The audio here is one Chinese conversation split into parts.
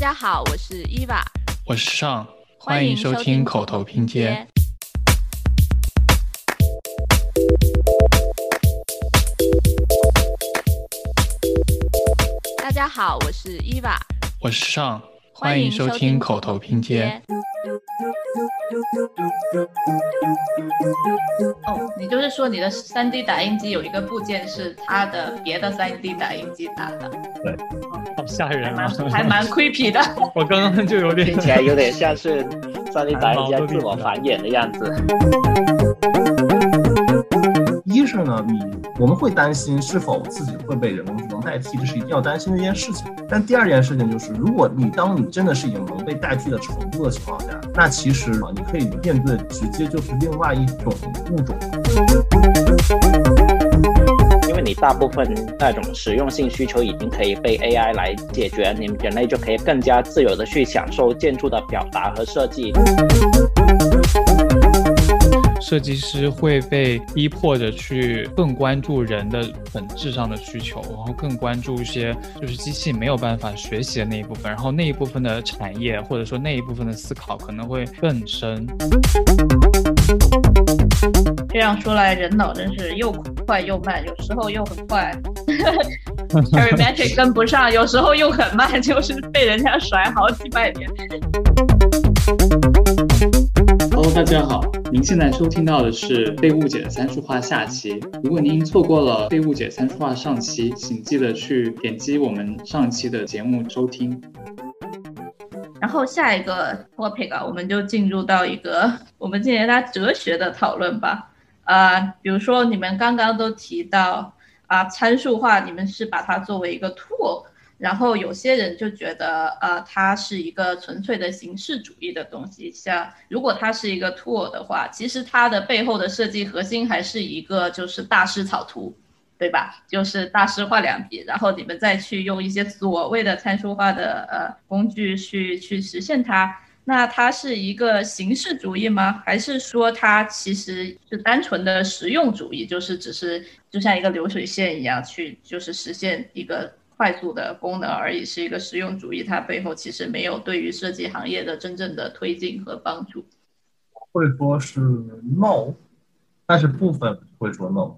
家好，我是伊娃，我是尚，欢迎收听口头拼接。。大家好，我是伊娃，我是尚，欢迎收收听口头拼接。。哦，你就是说你的 3D 打印机有一个部件是它的别的 3D 打印机打的，好吓人啊！还蛮 creepy 的。我刚刚就有点听起来有点像是上帝打印机在自我繁衍的样子。一是呢，你我们会担心是否自己会被人工智能代替，这是一定要担心的一件事情。但第二件事情就是，如果你当你真的是已经能被代替的程度的情况下，那其实啊，你可以面对直接就是另外一种物种。大部分那种实用性需求已经可以被 AI 来解决，你们人类就可以更加自由的去享受建筑的表达和设计。设计师会被逼迫着去更关注人的本质上的需求，然后更关注一些就是机器没有办法学习的那一部分，然后那一部分的产业或者说那一部分的思考可能会更深。这样说来，人脑真是又快又慢，有时候又很快 a r i m a t i c 跟不上，有时候又很慢，就是被人家甩好几百年。Hello，大家好，您现在收听到的是被误解的参数化下期。如果您错过了被误解参数化上期，请记得去点击我们上期的节目收听。然后下一个 topic 啊，我们就进入到一个我们进行它哲学的讨论吧。啊、比如说你们刚刚都提到啊、参数化，你们是把它作为一个 tool，然后有些人就觉得呃它是一个纯粹的形式主义的东西。像如果它是一个 tool 的话，其实它的背后的设计核心还是一个就是大师草图。对吧？就是大师画两笔，然后你们再去用一些所谓的参数化的呃工具去去实现它。那它是一个形式主义吗？还是说它其实是单纯的实用主义？就是只是就像一个流水线一样去就是实现一个快速的功能而已，是一个实用主义。它背后其实没有对于设计行业的真正的推进和帮助。会说是 no，但是部分会说 no。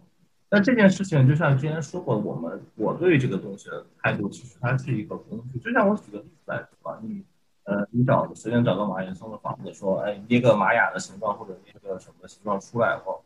但这件事情就像之前说过，我们我对这个东西的态度，其实它是一个工具。就像我举个例子来说吧，你呃，你找随便找个马岩松的房子，说，哎，捏个玛雅的形状或者捏个什么形状出来后，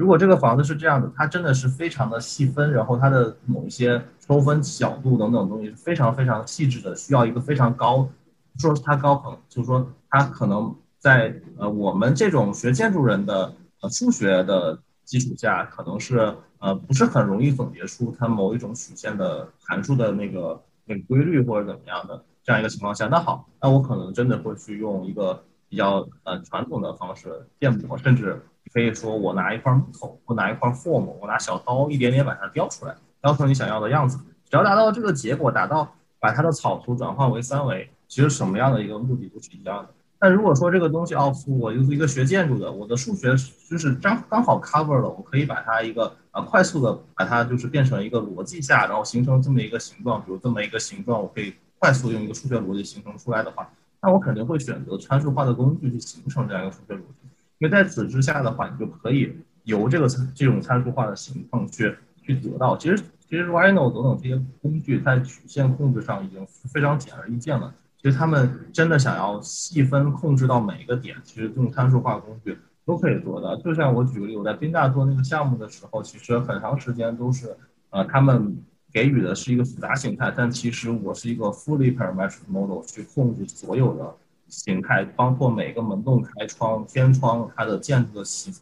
如果这个房子是这样的，它真的是非常的细分，然后它的某一些抽分角度等等东西非常非常细致的，需要一个非常高，说是它高可能就是说它可能在呃我们这种学建筑人的呃数学的基础下，可能是呃不是很容易总结出它某一种曲线的函数的那个那个规律或者怎么样的这样一个情况下，那好，那我可能真的会去用一个比较呃传统的方式建模，甚至可以说我拿一块木头，我拿一块 form，我拿小刀一点点把它雕出来，雕成你想要的样子。只要达到这个结果，达到把它的草图转换为三维，其实什么样的一个目的都是一样的。但如果说这个东西哦，我又是一个学建筑的，我的数学就是刚刚好 cover 了，我可以把它一个啊快速的把它就是变成一个逻辑下，然后形成这么一个形状，比如这么一个形状，我可以快速用一个数学逻辑形成出来的话，那我肯定会选择参数化的工具去形成这样一个数学逻辑，因为在此之下的话，你就可以由这个这种参数化的形状去去得到。其实其实 Rhino 等等这些工具在曲线控制上已经非常显而易见了。其实他们真的想要细分控制到每一个点，其实用参数化工具都可以做到。就像我举个例，我在宾大做那个项目的时候，其实很长时间都是，呃，他们给予的是一个复杂形态，但其实我是一个 fully parametric model 去控制所有的形态，包括每个门洞、开窗、天窗它的建筑的形、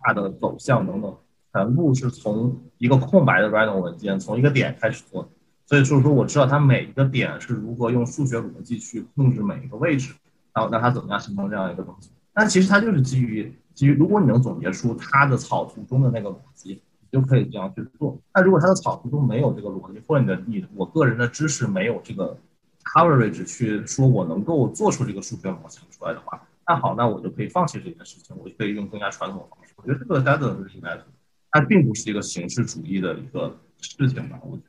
它的走向等等，全部是从一个空白的 Rhino 文件，从一个点开始做。所以就是说，我知道它每一个点是如何用数学逻辑去控制每一个位置，然后让它怎么样形成这样一个东西。但其实它就是基于基于，如果你能总结出它的草图中的那个逻辑，你就可以这样去做。那如果它的草图中没有这个逻辑，或者你的你我个人的知识没有这个 coverage 去说我能够做出这个数学模型出来的话，那好，那我就可以放弃这件事情，我就可以用更加传统的方式。我觉得这个 d a t 是应该的，它并不是一个形式主义的一个事情吧，我觉得。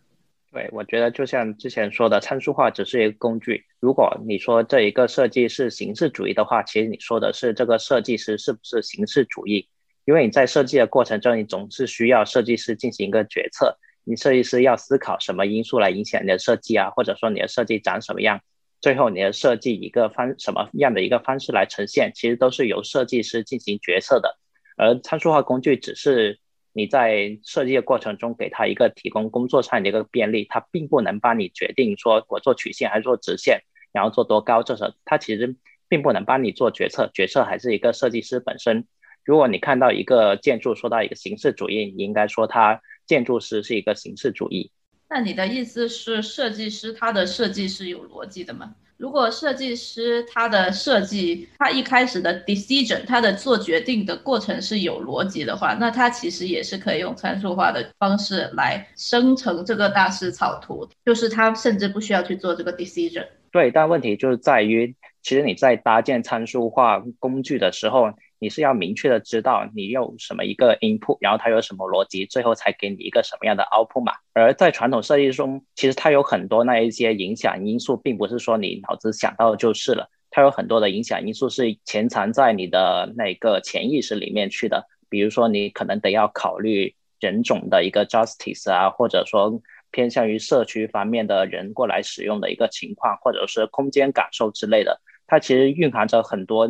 对，我觉得就像之前说的，参数化只是一个工具。如果你说这一个设计是形式主义的话，其实你说的是这个设计师是不是形式主义？因为你在设计的过程中，你总是需要设计师进行一个决策。你设计师要思考什么因素来影响你的设计啊，或者说你的设计长什么样，最后你的设计一个方什么样的一个方式来呈现，其实都是由设计师进行决策的。而参数化工具只是。你在设计的过程中给他一个提供工作上的一个便利，它并不能帮你决定说我做曲线还是做直线，然后做多高，这是它其实并不能帮你做决策，决策还是一个设计师本身。如果你看到一个建筑说到一个形式主义，你应该说它建筑师是一个形式主义。那你的意思是设计师他的设计是有逻辑的吗？如果设计师他的设计，他一开始的 decision，他的做决定的过程是有逻辑的话，那他其实也是可以用参数化的方式来生成这个大师草图，就是他甚至不需要去做这个 decision。对，但问题就是在于，其实你在搭建参数化工具的时候。你是要明确的知道你用什么一个 input，然后它有什么逻辑，最后才给你一个什么样的 output 嘛。而在传统设计中，其实它有很多那一些影响因素，并不是说你脑子想到就是了，它有很多的影响因素是潜藏在你的那个潜意识里面去的。比如说，你可能得要考虑人种的一个 justice 啊，或者说偏向于社区方面的人过来使用的一个情况，或者是空间感受之类的，它其实蕴含着很多。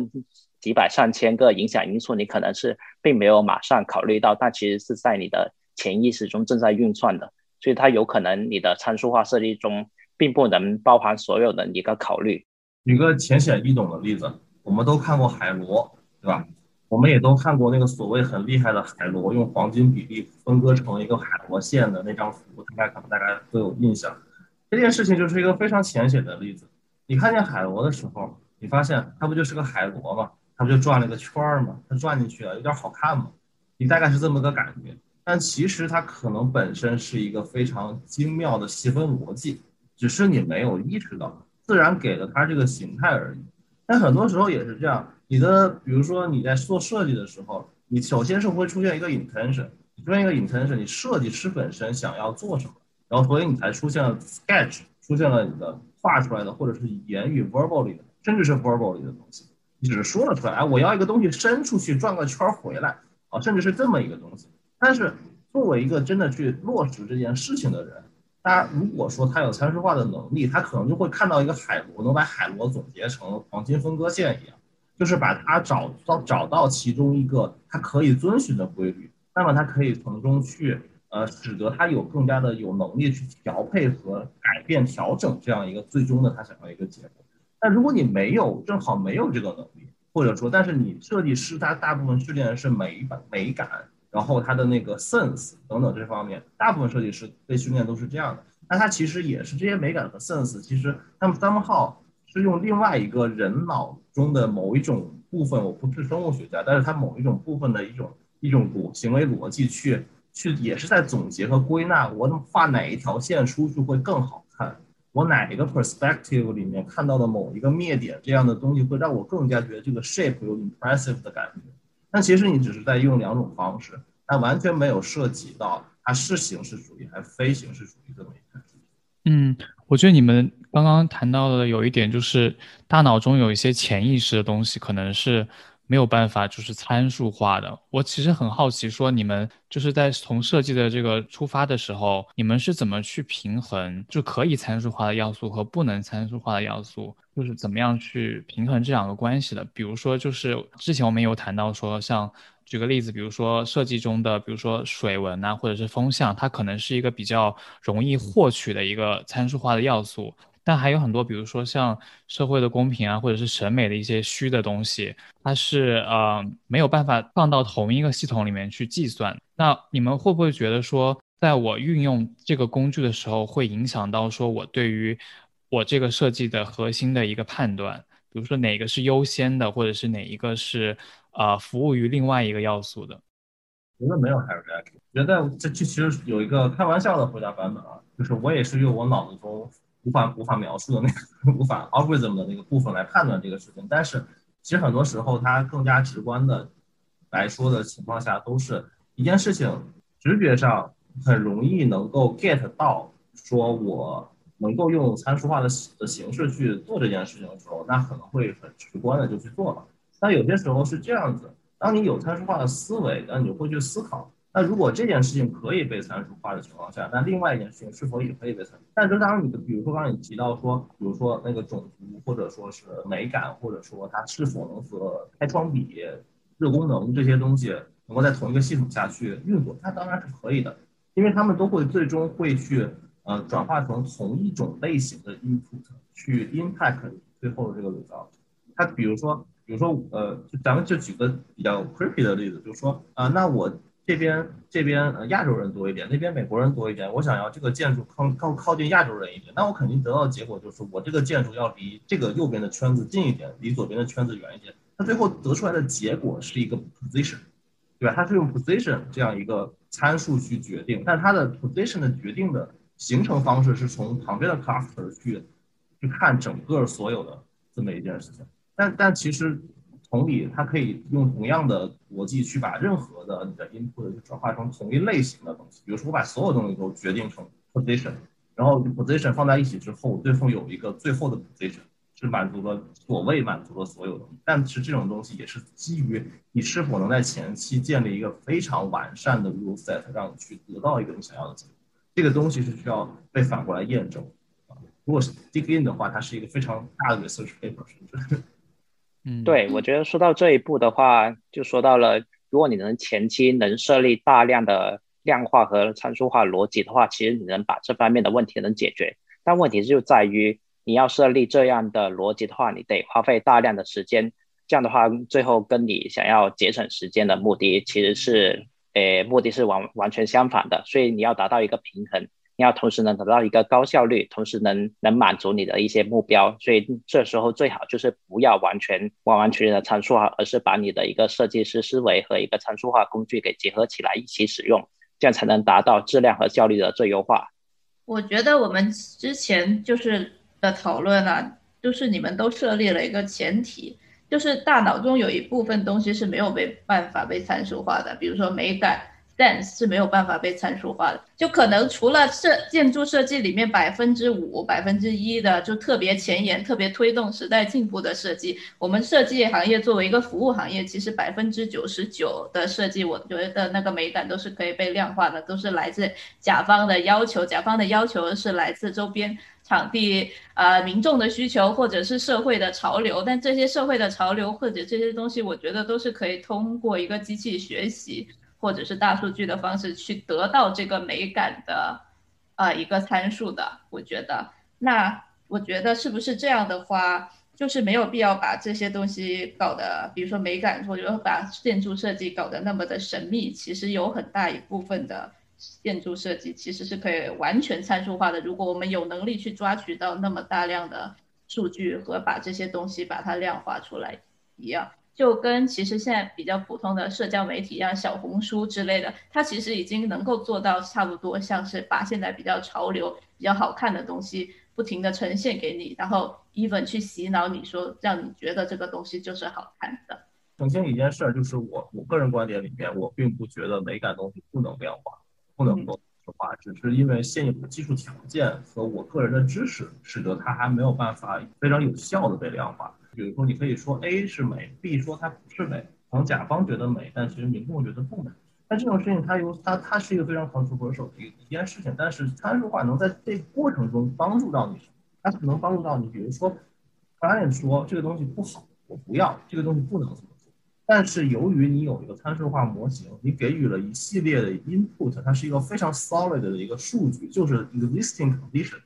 几百上千个影响因素，你可能是并没有马上考虑到，但其实是在你的潜意识中正在运算的，所以它有可能你的参数化设计中并不能包含所有的一个考虑。举个浅显易懂的例子，我们都看过海螺，对吧？我们也都看过那个所谓很厉害的海螺用黄金比例分割成一个海螺线的那张图，应该可能大家都有印象。这件事情就是一个非常浅显的例子。你看见海螺的时候，你发现它不就是个海螺吗？它不就转了个圈儿嘛？它转进去了，有点好看嘛？你大概是这么个感觉。但其实它可能本身是一个非常精妙的细分逻辑，只是你没有意识到，自然给了它这个形态而已。但很多时候也是这样，你的比如说你在做设计的时候，你首先是会出现一个 intention，出现一个 intention，你设计师本身想要做什么，然后所以你才出现了 sketch，出现了你的画出来的或者是言语 verbally 的，甚至是 verbally 的东西。只是说了出来，哎，我要一个东西伸出去转个圈回来，啊，甚至是这么一个东西。但是作为一个真的去落实这件事情的人，他如果说他有参数化的能力，他可能就会看到一个海螺，能把海螺总结成黄金分割线一样，就是把它找到找到其中一个他可以遵循的规律，那么他可以从中去呃，使得他有更加的有能力去调配和改变调整这样一个最终的他想要一个结果。但如果你没有正好没有这个能力，或者说，但是你设计师他大部分训练的是美感、美感，然后他的那个 sense 等等这方面，大部分设计师被训练都是这样的。那他其实也是这些美感和 sense，其实他们 somehow 是用另外一个人脑中的某一种部分，我不是生物学家，但是他某一种部分的一种一种逻行为逻辑去去也是在总结和归纳，我画哪一条线出去会更好看。我哪一个 perspective 里面看到的某一个灭点这样的东西，会让我更加觉得这个 shape 有 impressive 的感觉。但其实你只是在用两种方式，但完全没有涉及到它是形式主义还是非形式主义这么一个。嗯，我觉得你们刚刚谈到的有一点，就是大脑中有一些潜意识的东西，可能是。没有办法，就是参数化的。我其实很好奇，说你们就是在从设计的这个出发的时候，你们是怎么去平衡就可以参数化的要素和不能参数化的要素，就是怎么样去平衡这两个关系的？比如说，就是之前我们有谈到说，像举个例子，比如说设计中的，比如说水纹啊，或者是风向，它可能是一个比较容易获取的一个参数化的要素。但还有很多，比如说像社会的公平啊，或者是审美的一些虚的东西，它是呃没有办法放到同一个系统里面去计算。那你们会不会觉得说，在我运用这个工具的时候，会影响到说我对于我这个设计的核心的一个判断？比如说哪个是优先的，或者是哪一个是呃服务于另外一个要素的？觉得没有 hierarchy。觉得这这其实有一个开玩笑的回答版本啊，就是我也是用我脑子中。无法无法描述的那个无法 algorithm 的那个部分来判断这个事情，但是其实很多时候它更加直观的来说的情况下，都是一件事情直觉上很容易能够 get 到说我能够用参数化的的形式去做这件事情的时候，那可能会很直观的就去做了。但有些时候是这样子，当你有参数化的思维，那你会去思考。那如果这件事情可以被参数化的情况下，那另外一件事情是否也可以被参数？但是当然，你的比如说刚才你提到说，比如说那个种族，或者说是美感，或者说它是否能和开窗比、热功能这些东西能够在同一个系统下去运作，它当然是可以的，因为他们都会最终会去呃转化成同一种类型的 input 去 impact 最后的这个 result。它比如说，比如说呃，就咱们就举个比较 creepy 的例子，就是说啊，那我。这边这边呃亚洲人多一点，那边美国人多一点。我想要这个建筑靠靠靠近亚洲人一点，那我肯定得到的结果就是我这个建筑要离这个右边的圈子近一点，离左边的圈子远一点。它最后得出来的结果是一个 position，对吧？它是用 position 这样一个参数去决定，但它的 position 的决定的形成方式是从旁边的 cluster 去去看整个所有的这么一件事情。但但其实。同理，它可以用同样的逻辑去把任何的你的 input 转化成同一类型的东西。比如说，我把所有东西都决定成 position，然后 position 放在一起之后，最后有一个最后的 position 是满足了所谓满足了所有的。但是这种东西也是基于你是否能在前期建立一个非常完善的 rule set，让你去得到一个你想要的结果。这个东西是需要被反过来验证。如果是 dig in 的话，它是一个非常大的 research paper，甚至。嗯，对，我觉得说到这一步的话，就说到了，如果你能前期能设立大量的量化和参数化逻辑的话，其实你能把这方面的问题能解决。但问题就在于，你要设立这样的逻辑的话，你得花费大量的时间。这样的话，最后跟你想要节省时间的目的其实是，诶，目的是完完全相反的。所以你要达到一个平衡。你要同时能得到一个高效率，同时能能满足你的一些目标，所以这时候最好就是不要完全完完全全的参数化，而是把你的一个设计师思维和一个参数化工具给结合起来一起使用，这样才能达到质量和效率的最优化。我觉得我们之前就是的讨论啊，就是你们都设立了一个前提，就是大脑中有一部分东西是没有被办法被参数化的，比如说美感。但是没有办法被参数化的，就可能除了设建筑设计里面百分之五、百分之一的就特别前沿、特别推动时代进步的设计，我们设计行业作为一个服务行业，其实百分之九十九的设计，我觉得那个美感都是可以被量化的，都是来自甲方的要求，甲方的要求是来自周边场地、呃民众的需求或者是社会的潮流，但这些社会的潮流或者这些东西，我觉得都是可以通过一个机器学习。或者是大数据的方式去得到这个美感的，呃，一个参数的，我觉得，那我觉得是不是这样的话，就是没有必要把这些东西搞得，比如说美感，或者把建筑设计搞得那么的神秘。其实有很大一部分的建筑设计其实是可以完全参数化的，如果我们有能力去抓取到那么大量的数据和把这些东西把它量化出来一样。就跟其实现在比较普通的社交媒体一样，小红书之类的，它其实已经能够做到差不多，像是把现在比较潮流、比较好看的东西不停的呈现给你，然后 even 去洗脑你说，让你觉得这个东西就是好看的。澄清一件事，就是我我个人观点里面，我并不觉得美感东西不能量化，不能够说化，只是因为现有的技术条件和我个人的知识，使得它还没有办法非常有效的被量化。比如说，你可以说 A 是美，B 说它不是美，可能甲方觉得美，但其实民众觉得不美。那这种事情，它有它它是一个非常 controversial 的一一件事情。但是参数化能在这过程中帮助到你，它可能帮助到你。比如说，client 说这个东西不好，我不要这个东西，不能这么做。但是由于你有一个参数化模型，你给予了一系列的 input，它是一个非常 solid 的一个数据，就是 existing condition。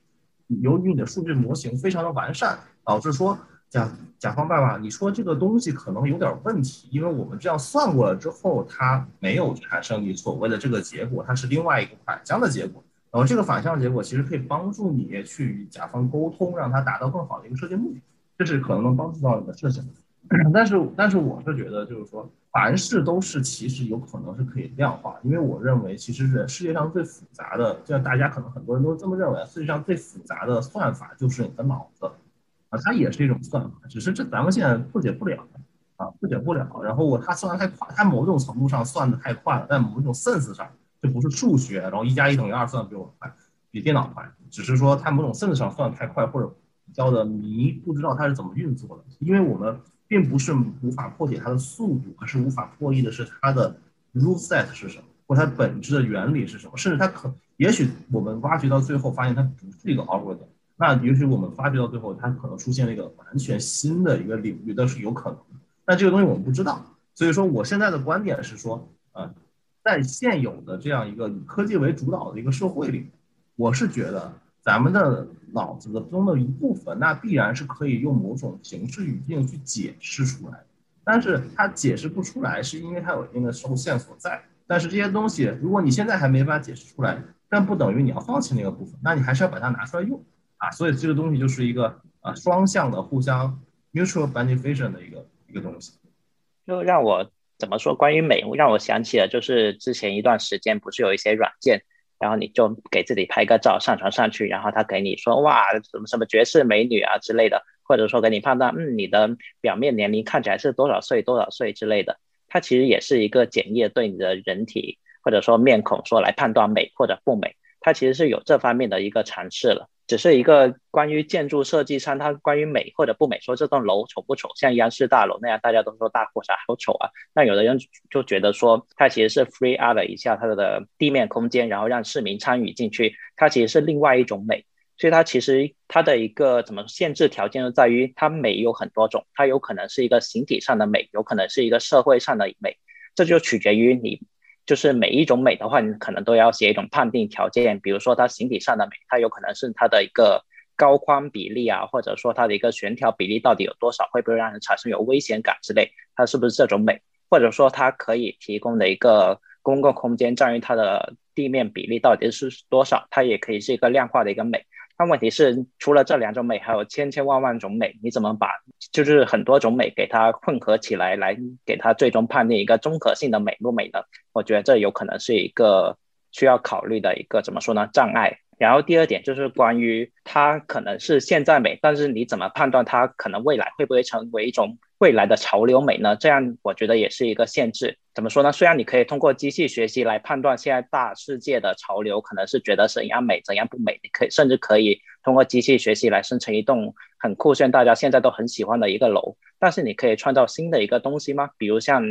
由于你的数据模型非常的完善，导致说。甲甲方爸爸，你说这个东西可能有点问题，因为我们这样算过了之后，它没有产生你所谓的这个结果，它是另外一个反向的结果。然后这个反向结果其实可以帮助你去与甲方沟通，让他达到更好的一个设计目的，这是可能能帮助到你的事情。但是，但是我是觉得，就是说，凡事都是其实有可能是可以量化，因为我认为，其实是世界上最复杂的，就像大家可能很多人都这么认为，世界上最复杂的算法就是你的脑子。啊，它也是一种算法，只是这咱们现在破解不了，啊，破解不了。然后它算的太快，它某种程度上算的太快了，在某种 sense 上就不是数学，然后一加一等于二算的比我快。比电脑快，只是说它某种 sense 上算的太快，或者比较的迷，不知道它是怎么运作的。因为我们并不是无法破解它的速度，而是无法破译的是它的 rule set 是什么，或它本质的原理是什么。甚至它可，也许我们挖掘到最后发现它不是一个 algorithm，那也许我们发掘到最后它可能出现了一个完全新的一个领域，都是有可能的。但这个东西我们不知道，所以说我现在的观点是说，呃，在现有的这样一个以科技为主导的一个社会里，我是觉得咱们的脑子的中的一部分，那必然是可以用某种形式语境去解释出来，但是它解释不出来，是因为它有一定的受限所在。但是这些东西，如果你现在还没法解释出来，但不等于你要放弃那个部分，那你还是要把它拿出来用啊。所以这个东西就是一个啊双向的、互相 mutual benefit 的一个一个东西。就让我怎么说？关于美，让我想起了就是之前一段时间不是有一些软件。然后你就给自己拍个照上传上去，然后他给你说哇什么什么绝世美女啊之类的，或者说给你判断嗯你的表面年龄看起来是多少岁多少岁之类的，它其实也是一个检验对你的人体或者说面孔说来判断美或者不美，它其实是有这方面的一个尝试了。只是一个关于建筑设计上，它关于美或者不美，说这栋楼丑不丑，像央视大楼那样，大家都说大裤衩好丑啊。那有的人就觉得说，它其实是 free out 了一下它的地面空间，然后让市民参与进去，它其实是另外一种美。所以它其实它的一个怎么限制条件就在于，它美有很多种，它有可能是一个形体上的美，有可能是一个社会上的美，这就取决于你。就是每一种美的话，你可能都要写一种判定条件，比如说它形体上的美，它有可能是它的一个高宽比例啊，或者说它的一个悬挑比例到底有多少，会不会让人产生有危险感之类，它是不是这种美？或者说它可以提供的一个公共空间占于它的地面比例到底是多少，它也可以是一个量化的一个美。但问题是，除了这两种美，还有千千万万种美，你怎么把就是很多种美给它混合起来，来给它最终判定一个综合性的美不美呢？我觉得这有可能是一个需要考虑的一个怎么说呢障碍。然后第二点就是关于它可能是现在美，但是你怎么判断它可能未来会不会成为一种？未来的潮流美呢？这样我觉得也是一个限制。怎么说呢？虽然你可以通过机器学习来判断现在大世界的潮流，可能是觉得怎样美怎样不美，你可以甚至可以通过机器学习来生成一栋很酷炫、大家现在都很喜欢的一个楼。但是你可以创造新的一个东西吗？比如像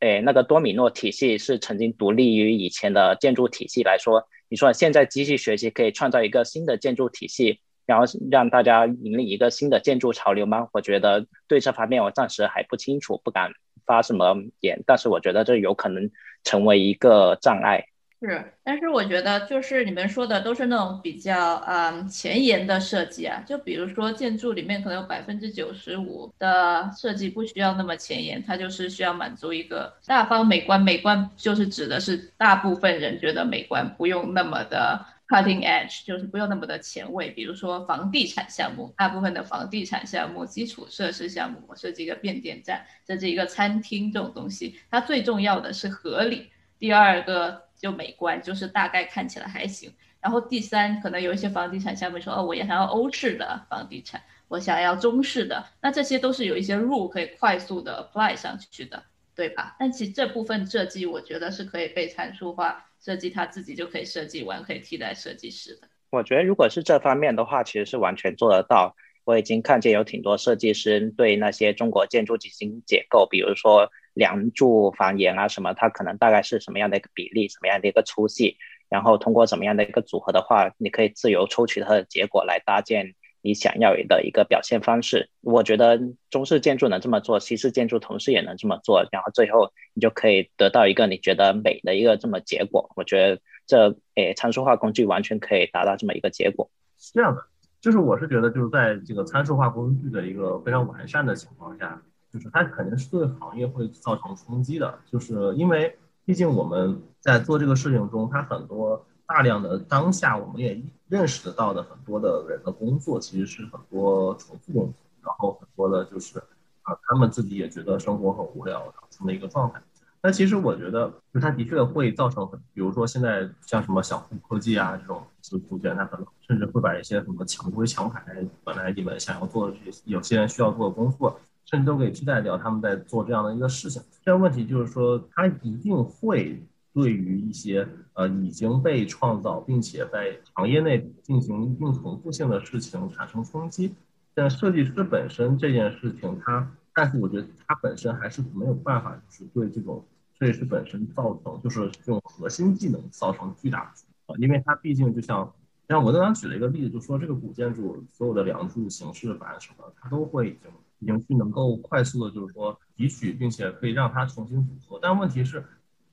诶那个多米诺体系是曾经独立于以前的建筑体系来说，你说现在机器学习可以创造一个新的建筑体系？然后让大家引领一个新的建筑潮流吗？我觉得对这方面我暂时还不清楚，不敢发什么言。但是我觉得这有可能成为一个障碍。是，但是我觉得就是你们说的都是那种比较嗯前沿的设计啊，就比如说建筑里面可能有百分之九十五的设计不需要那么前沿，它就是需要满足一个大方美观。美观就是指的是大部分人觉得美观，不用那么的。Cutting edge 就是不用那么的前卫，比如说房地产项目，大部分的房地产项目、基础设施项目，我设计一个变电站，设计一个餐厅这种东西，它最重要的是合理。第二个就美观，就是大概看起来还行。然后第三，可能有一些房地产项目说，哦，我也想要欧式的房地产，我想要中式的，那这些都是有一些 rule 可以快速的 apply 上去的，对吧？但其实这部分设计，我觉得是可以被参数化。设计他自己就可以设计完，可以替代设计师的。我觉得如果是这方面的话，其实是完全做得到。我已经看见有挺多设计师对那些中国建筑进行解构，比如说梁柱、房檐啊什么，它可能大概是什么样的一个比例，什么样的一个粗细，然后通过什么样的一个组合的话，你可以自由抽取它的结果来搭建。你想要的一个表现方式，我觉得中式建筑能这么做，西式建筑同时也能这么做，然后最后你就可以得到一个你觉得美的一个这么结果。我觉得这诶参数化工具完全可以达到这么一个结果。是这样的，就是我是觉得就是在这个参数化工具的一个非常完善的情况下，就是它肯定是对行业会造成冲击的，就是因为毕竟我们在做这个事情中，它很多。大量的当下，我们也认识得到的很多的人的工作，其实是很多重复工作，然后很多的就是啊，他们自己也觉得生活很无聊这么一个状态。那其实我觉得，就它的确会造成很，比如说现在像什么小户科技啊这种是出现，它可能甚至会把一些什么强规强排，本来你们想要做的这些，有些人需要做的工作，甚至都给替代掉，他们在做这样的一个事情。这个问题就是说，它一定会。对于一些呃已经被创造并且在行业内进行一定重复性的事情产生冲击。但设计师本身这件事情，它，但是我觉得它本身还是没有办法，就是对这种设计师本身造成，就是这种核心技能造成巨大的，因为它毕竟就像，像我刚刚举了一个例子，就说这个古建筑所有的梁柱形式板什么，它都会已经已经去能够快速的，就是说提取，并且可以让它重新组合。但问题是。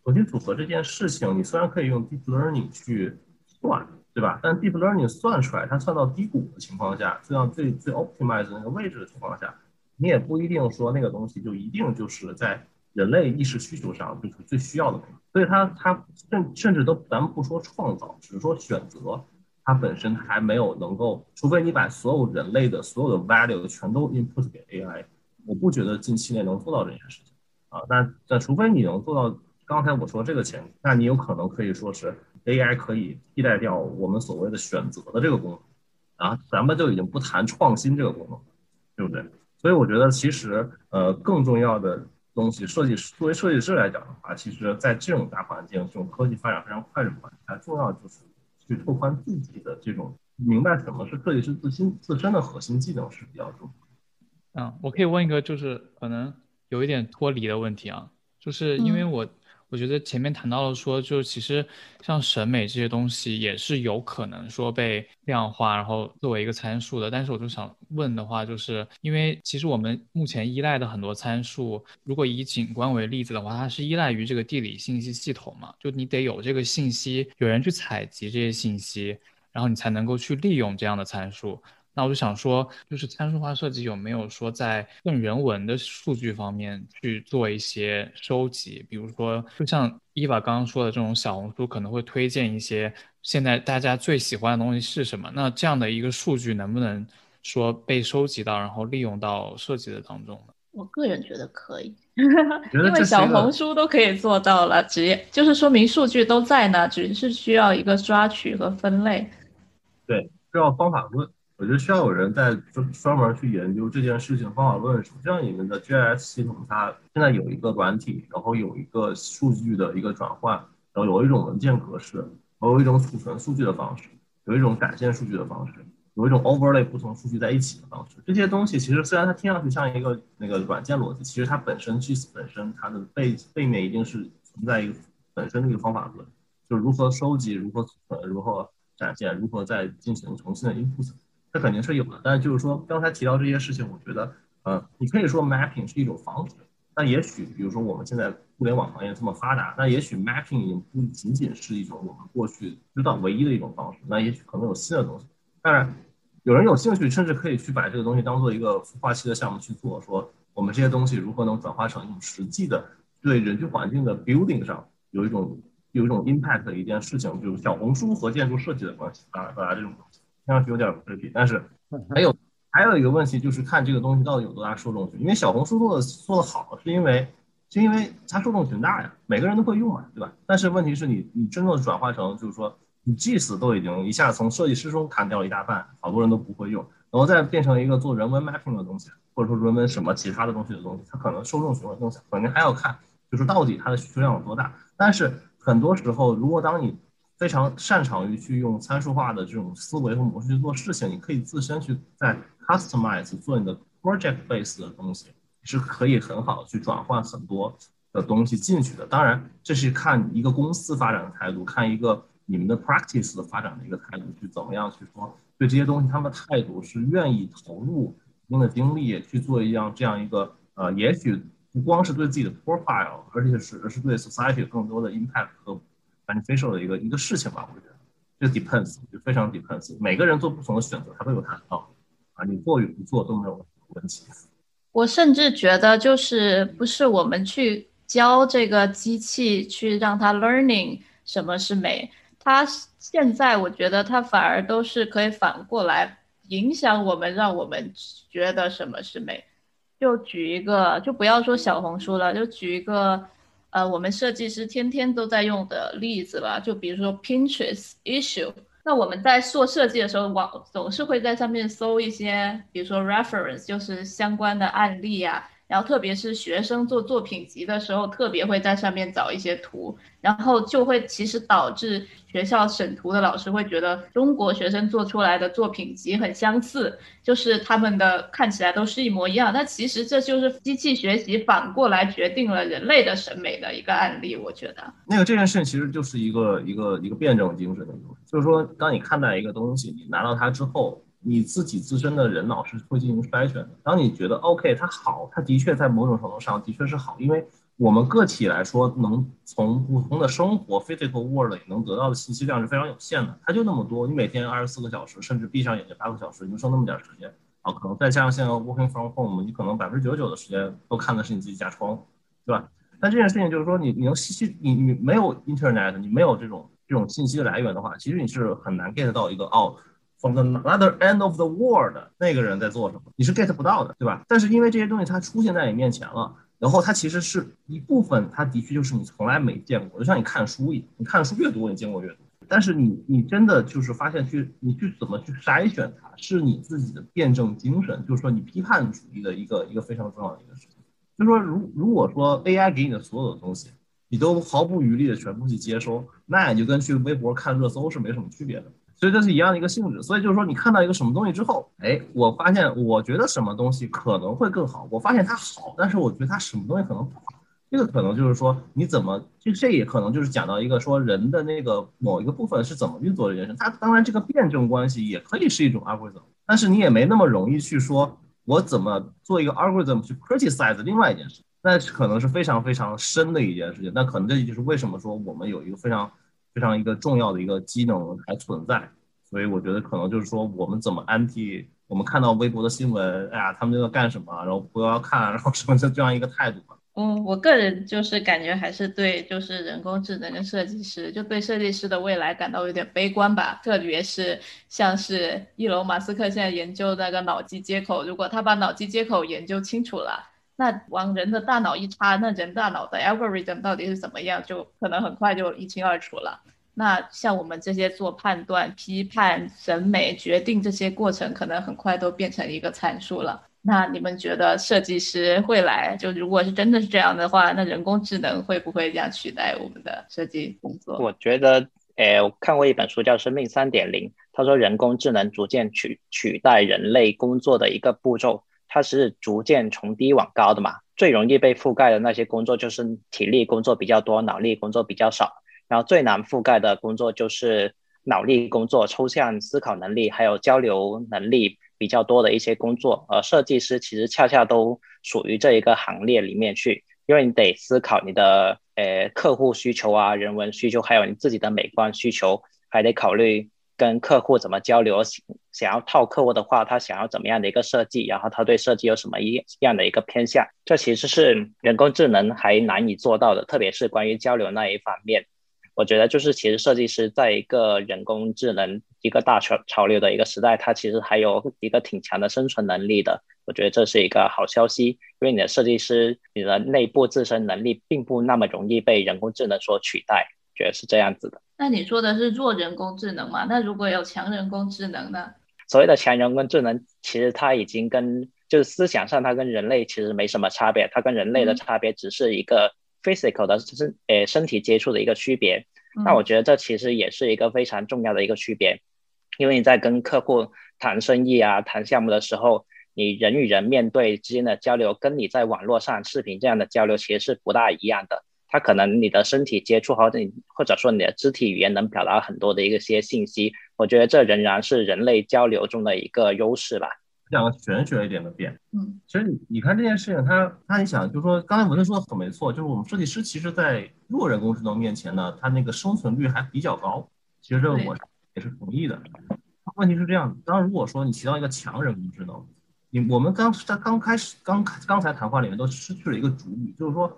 重新组合这件事情，你虽然可以用 deep learning 去算，对吧？但 deep learning 算出来，它算到低谷的情况下，算到最最 optimize 那个位置的情况下，你也不一定说那个东西就一定就是在人类意识需求上就是最需要的。所以它它甚甚至都咱们不说创造，只是说选择，它本身还没有能够，除非你把所有人类的所有的 value 全都 input 给 AI，我不觉得近期内能做到这件事情啊。那那除非你能做到。刚才我说这个前提，那你有可能可以说是 AI 可以替代掉我们所谓的选择的这个功能啊，咱们就已经不谈创新这个功能，对不对？所以我觉得其实呃更重要的东西，设计师作为设计师来讲的话，其实在这种大环境、这种科技发展非常快的环境下，重要就是去拓宽自己的这种明白什么是设计师自心自身的核心技能是比较重要。嗯，我可以问一个就是可能有一点脱离的问题啊，就是因为我。我觉得前面谈到了说，就其实像审美这些东西也是有可能说被量化，然后作为一个参数的。但是我就想问的话，就是因为其实我们目前依赖的很多参数，如果以景观为例子的话，它是依赖于这个地理信息系统嘛，就你得有这个信息，有人去采集这些信息，然后你才能够去利用这样的参数。那我就想说，就是参数化设计有没有说在更人文的数据方面去做一些收集？比如说，就像伊娃刚刚说的，这种小红书可能会推荐一些现在大家最喜欢的东西是什么？那这样的一个数据能不能说被收集到，然后利用到设计的当中呢？我个人觉得可以，因为小红书都可以做到了，直接就是说明数据都在那，只是需要一个抓取和分类。对，需要方法论。我觉得需要有人在专专门去研究这件事情方法论。就像你们的 GIS 系统，它现在有一个软体，然后有一个数据的一个转换，然后有一种文件格式，有一种储存数据的方式，有一种展现数据的方式，有一种 overlay 不同数据在一起的方式。这些东西其实虽然它听上去像一个那个软件逻辑，其实它本身去本身它的背背面一定是存在一个本身的一个方法论，就如何收集，如何储存，如何展现，如何再进行重新的 input。这肯定是有的，但是就是说，刚才提到这些事情，我觉得，呃，你可以说 mapping 是一种方式，但也许，比如说我们现在互联网行业这么发达，那也许 mapping 已经不仅仅是一种我们过去知道唯一的一种方式，那也许可能有新的东西。当然，有人有兴趣，甚至可以去把这个东西当做一个孵化器的项目去做，说我们这些东西如何能转化成一种实际的对人居环境的 building 上有一种有一种 impact 的一件事情，比如小红书和建筑设计的关系，啊，大家这种东西。听上去有点对比，但是还有还有一个问题就是看这个东西到底有多大受众群。因为小红书做的做的好，是因为是因为它受众群大呀，每个人都会用嘛，对吧？但是问题是你你真正的转化成就是说你即使都已经一下从设计师中砍掉一大半，好多人都不会用，然后再变成一个做人文 mapping 的东西，或者说人文什么其他的东西的东西，它可能受众群会更小，肯定还要看就是到底它的需求量有多大。但是很多时候，如果当你非常擅长于去用参数化的这种思维和模式去做事情，你可以自身去在 customize 做你的 project base 的东西，是可以很好的去转换很多的东西进去的。当然，这是看一个公司发展的态度，看一个你们的 practice 的发展的一个态度，去怎么样去说对这些东西他们的态度是愿意投入一定的精力去做一样这样一个呃，也许不光是对自己的 profile，而且是是对 society 更多的 impact 和。Beneficial 的一个一个事情吧，我觉得这 depends 就非常 depends，每个人做不同的选择，他都有他的道理啊，你做与不做都没有问题。我甚至觉得，就是不是我们去教这个机器去让它 learning 什么是美，它现在我觉得它反而都是可以反过来影响我们，让我们觉得什么是美。就举一个，就不要说小红书了，就举一个。呃，我们设计师天天都在用的例子吧，就比如说 Pinterest issue。那我们在做设计的时候，往总是会在上面搜一些，比如说 reference，就是相关的案例啊，然后特别是学生做作品集的时候，特别会在上面找一些图，然后就会其实导致学校审图的老师会觉得中国学生做出来的作品集很相似，就是他们的看起来都是一模一样。但其实这就是机器学习反过来决定了人类的审美的一个案例，我觉得。那个这件事情其实就是一个一个一个辩证精神的东西，就是说，当你看待一个东西，你拿到它之后。你自己自身的人脑是会进行筛选的。当你觉得 OK，它好，它的确在某种程度上的确是好，因为我们个体来说，能从普通的生活 physical world 里能得到的信息量是非常有限的，它就那么多。你每天二十四个小时，甚至闭上眼睛八个小时，你就剩那么点时间啊，可能再加上现在 working from home，你可能百分之九十九的时间都看的是你自己家窗，对吧？但这件事情就是说，你你能信息，你你没有 internet，你没有这种这种信息的来源的话，其实你是很难 get 到一个哦。From the other end of the world，那个人在做什么，你是 get 不到的，对吧？但是因为这些东西它出现在你面前了，然后它其实是一部分，它的确就是你从来没见过，就像你看书一样，你看书越多，你见过越多。但是你你真的就是发现去你去怎么去筛选它，是你自己的辩证精神，就是说你批判主义的一个一个非常重要的一个事情。就是说，如如果说 AI 给你的所有的东西，你都毫不余力的全部去接收，那你就跟去微博看热搜是没什么区别的。所以这是一样的一个性质，所以就是说，你看到一个什么东西之后，哎，我发现我觉得什么东西可能会更好，我发现它好，但是我觉得它什么东西可能不好，这个可能就是说你怎么，就这也可能就是讲到一个说人的那个某一个部分是怎么运作这件事。它当然这个辩证关系也可以是一种 algorithm，但是你也没那么容易去说我怎么做一个 algorithm 去 criticize 另外一件事，那可能是非常非常深的一件事情。那可能这就是为什么说我们有一个非常。非常一个重要的一个机能还存在，所以我觉得可能就是说，我们怎么安替我们看到微博的新闻，哎呀，他们都要干什么，然后不要看，然后什么 的这样一个态度吧。嗯，我个人就是感觉还是对，就是人工智能跟设计师，就对设计师的未来感到有点悲观吧。特别是像是伊隆马斯克现在研究那个脑机接口，如果他把脑机接口研究清楚了，那往人的大脑一插，那人大脑的 algorithm 到底是怎么样，就可能很快就一清二楚了。那像我们这些做判断、批判、审美、决定这些过程，可能很快都变成一个参数了。那你们觉得设计师会来？就如果是真的是这样的话，那人工智能会不会这样取代我们的设计工作？我觉得，诶，我看过一本书叫《生命三点零》，他说人工智能逐渐取取代人类工作的一个步骤，它是逐渐从低往高的嘛。最容易被覆盖的那些工作就是体力工作比较多，脑力工作比较少。然后最难覆盖的工作就是脑力工作、抽象思考能力还有交流能力比较多的一些工作。而设计师其实恰恰都属于这一个行列里面去，因为你得思考你的呃客户需求啊、人文需求，还有你自己的美观需求，还得考虑跟客户怎么交流。想要套客户的话，他想要怎么样的一个设计，然后他对设计有什么一样的一个偏向，这其实是人工智能还难以做到的，特别是关于交流那一方面。我觉得就是，其实设计师在一个人工智能一个大潮潮流的一个时代，它其实还有一个挺强的生存能力的。我觉得这是一个好消息，因为你的设计师，你的内部自身能力并不那么容易被人工智能所取代，觉得是这样子的。那你说的是弱人工智能吗？那如果有强人工智能呢？所谓的强人工智能，其实它已经跟就是思想上，它跟人类其实没什么差别，它跟人类的差别只是一个。physical 的身呃身体接触的一个区别，那我觉得这其实也是一个非常重要的一个区别，因为你在跟客户谈生意啊、谈项目的时候，你人与人面对之间的交流，跟你在网络上视频这样的交流其实是不大一样的。他可能你的身体接触或者你或者说你的肢体语言能表达很多的一个些信息，我觉得这仍然是人类交流中的一个优势吧。讲个玄学一点的点，嗯，其实你你看这件事情，他他你想，就是说刚才文文说的很没错，就是我们设计师其实，在弱人工智能面前呢，他那个生存率还比较高。其实这个我也是同意的。问题是这样，当如果说你提到一个强人工智能，你我们刚在刚开始刚刚才谈话里面都失去了一个主语，就是说，